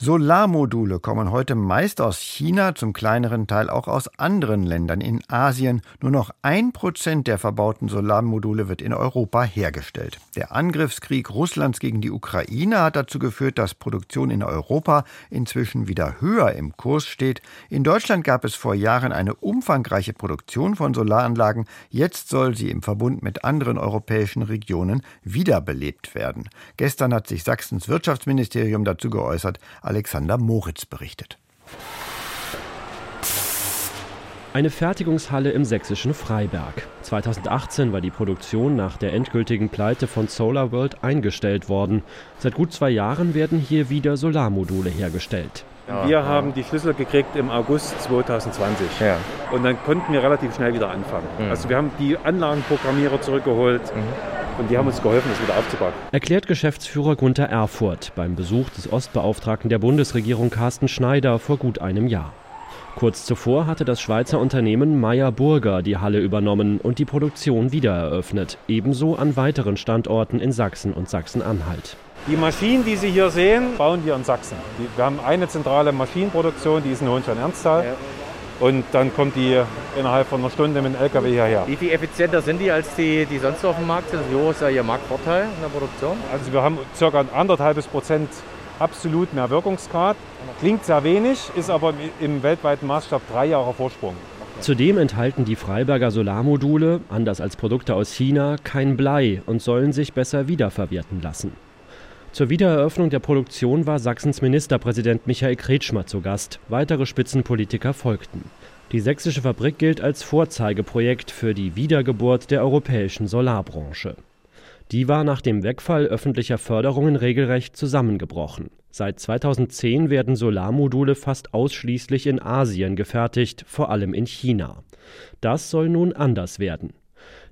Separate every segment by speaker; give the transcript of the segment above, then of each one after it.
Speaker 1: Solarmodule kommen heute meist aus China, zum kleineren Teil auch aus anderen Ländern in Asien. Nur noch ein Prozent der verbauten Solarmodule wird in Europa hergestellt. Der Angriffskrieg Russlands gegen die Ukraine hat dazu geführt, dass Produktion in Europa inzwischen wieder höher im Kurs steht. In Deutschland gab es vor Jahren eine umfangreiche Produktion von Solaranlagen. Jetzt soll sie im Verbund mit anderen europäischen Regionen wiederbelebt werden. Gestern hat sich Sachsens Wirtschaftsministerium dazu geäußert. Alexander Moritz berichtet.
Speaker 2: Eine Fertigungshalle im sächsischen Freiberg. 2018 war die Produktion nach der endgültigen Pleite von SolarWorld eingestellt worden. Seit gut zwei Jahren werden hier wieder Solarmodule hergestellt.
Speaker 3: Wir haben die Schlüssel gekriegt im August 2020. Ja. Und dann konnten wir relativ schnell wieder anfangen. Mhm. Also wir haben die Anlagenprogrammierer zurückgeholt. Mhm. Und die haben uns geholfen, das wieder aufzubauen.
Speaker 2: Erklärt Geschäftsführer Gunther Erfurt beim Besuch des Ostbeauftragten der Bundesregierung Carsten Schneider vor gut einem Jahr. Kurz zuvor hatte das Schweizer Unternehmen Meyer Burger die Halle übernommen und die Produktion wiedereröffnet, ebenso an weiteren Standorten in Sachsen und Sachsen-Anhalt.
Speaker 3: Die Maschinen, die Sie hier sehen, bauen wir in Sachsen. Wir haben eine zentrale Maschinenproduktion, die ist in Hohenstein-Ernsthal. Ja. Und dann kommt die innerhalb von einer Stunde mit dem LKW hierher.
Speaker 4: Wie viel effizienter sind die als die, die sonst auf dem Markt sind? Wie hoch ist ja Ihr Marktvorteil in der Produktion?
Speaker 3: Also wir haben ca. anderthalbes Prozent absolut mehr Wirkungsgrad. Klingt sehr wenig, ist aber im weltweiten Maßstab drei Jahre Vorsprung.
Speaker 2: Zudem enthalten die Freiberger Solarmodule, anders als Produkte aus China, kein Blei und sollen sich besser wiederverwerten lassen. Zur Wiedereröffnung der Produktion war Sachsens Ministerpräsident Michael Kretschmer zu Gast. Weitere Spitzenpolitiker folgten. Die sächsische Fabrik gilt als Vorzeigeprojekt für die Wiedergeburt der europäischen Solarbranche. Die war nach dem Wegfall öffentlicher Förderungen regelrecht zusammengebrochen. Seit 2010 werden Solarmodule fast ausschließlich in Asien gefertigt, vor allem in China. Das soll nun anders werden.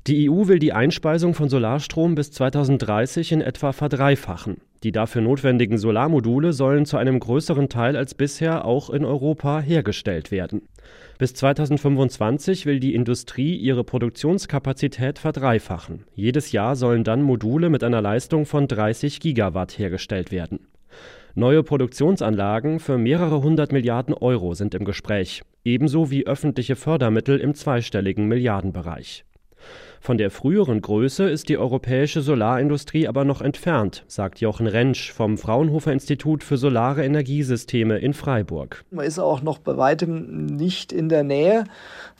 Speaker 2: Die EU will die Einspeisung von Solarstrom bis 2030 in etwa verdreifachen. Die dafür notwendigen Solarmodule sollen zu einem größeren Teil als bisher auch in Europa hergestellt werden. Bis 2025 will die Industrie ihre Produktionskapazität verdreifachen. Jedes Jahr sollen dann Module mit einer Leistung von 30 Gigawatt hergestellt werden. Neue Produktionsanlagen für mehrere hundert Milliarden Euro sind im Gespräch, ebenso wie öffentliche Fördermittel im zweistelligen Milliardenbereich. Von der früheren Größe ist die europäische Solarindustrie aber noch entfernt, sagt Jochen Rentsch vom Fraunhofer Institut für Solare Energiesysteme in Freiburg.
Speaker 5: Man ist auch noch bei weitem nicht in der Nähe.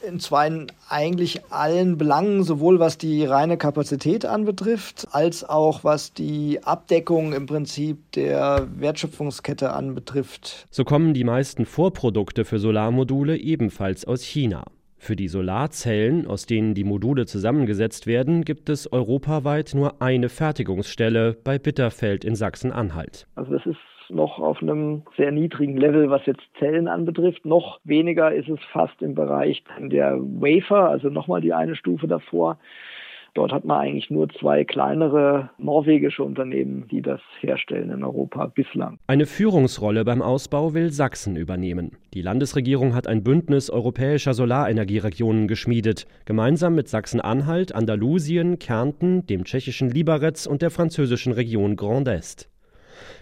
Speaker 5: In zwar in eigentlich allen Belangen, sowohl was die reine Kapazität anbetrifft, als auch was die Abdeckung im Prinzip der Wertschöpfungskette anbetrifft.
Speaker 2: So kommen die meisten Vorprodukte für Solarmodule ebenfalls aus China. Für die Solarzellen, aus denen die Module zusammengesetzt werden, gibt es europaweit nur eine Fertigungsstelle bei Bitterfeld in Sachsen-Anhalt.
Speaker 5: Also das ist noch auf einem sehr niedrigen Level, was jetzt Zellen anbetrifft. Noch weniger ist es fast im Bereich der Wafer, also nochmal die eine Stufe davor. Dort hat man eigentlich nur zwei kleinere norwegische Unternehmen, die das herstellen in Europa bislang.
Speaker 2: Eine Führungsrolle beim Ausbau will Sachsen übernehmen. Die Landesregierung hat ein Bündnis europäischer Solarenergieregionen geschmiedet, gemeinsam mit Sachsen-Anhalt, Andalusien, Kärnten, dem tschechischen Liberec und der französischen Region Grand Est.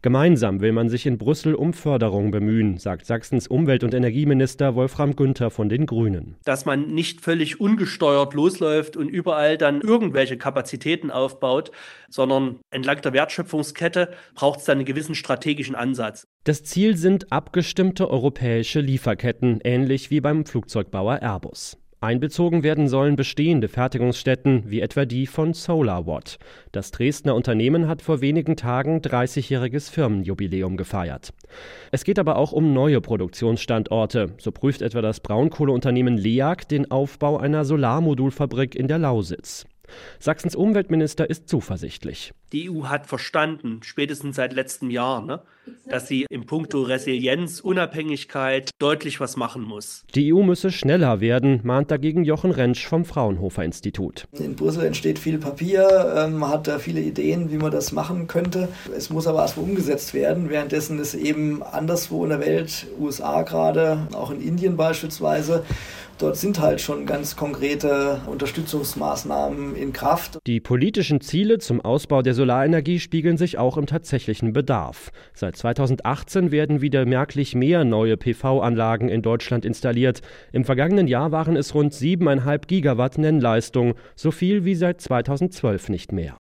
Speaker 2: Gemeinsam will man sich in Brüssel um Förderung bemühen, sagt Sachsens Umwelt- und Energieminister Wolfram Günther von den Grünen.
Speaker 6: Dass man nicht völlig ungesteuert losläuft und überall dann irgendwelche Kapazitäten aufbaut, sondern entlang der Wertschöpfungskette braucht es dann einen gewissen strategischen Ansatz.
Speaker 2: Das Ziel sind abgestimmte europäische Lieferketten, ähnlich wie beim Flugzeugbauer Airbus. Einbezogen werden sollen bestehende Fertigungsstätten wie etwa die von SolarWatt. Das Dresdner Unternehmen hat vor wenigen Tagen 30-jähriges Firmenjubiläum gefeiert. Es geht aber auch um neue Produktionsstandorte. So prüft etwa das Braunkohleunternehmen LEAG den Aufbau einer Solarmodulfabrik in der Lausitz. Sachsens Umweltminister ist zuversichtlich.
Speaker 6: Die EU hat verstanden, spätestens seit letztem Jahr, ne, dass sie im Puncto Resilienz, Unabhängigkeit deutlich was machen muss.
Speaker 2: Die EU müsse schneller werden, mahnt dagegen Jochen Rentsch vom Fraunhofer Institut.
Speaker 5: In Brüssel entsteht viel Papier, ähm, man hat da viele Ideen, wie man das machen könnte. Es muss aber erstmal umgesetzt werden, währenddessen ist eben anderswo in der Welt, USA gerade, auch in Indien beispielsweise, Dort sind halt schon ganz konkrete Unterstützungsmaßnahmen in Kraft.
Speaker 2: Die politischen Ziele zum Ausbau der Solarenergie spiegeln sich auch im tatsächlichen Bedarf. Seit 2018 werden wieder merklich mehr neue PV-Anlagen in Deutschland installiert. Im vergangenen Jahr waren es rund 7,5 Gigawatt Nennleistung, so viel wie seit 2012 nicht mehr.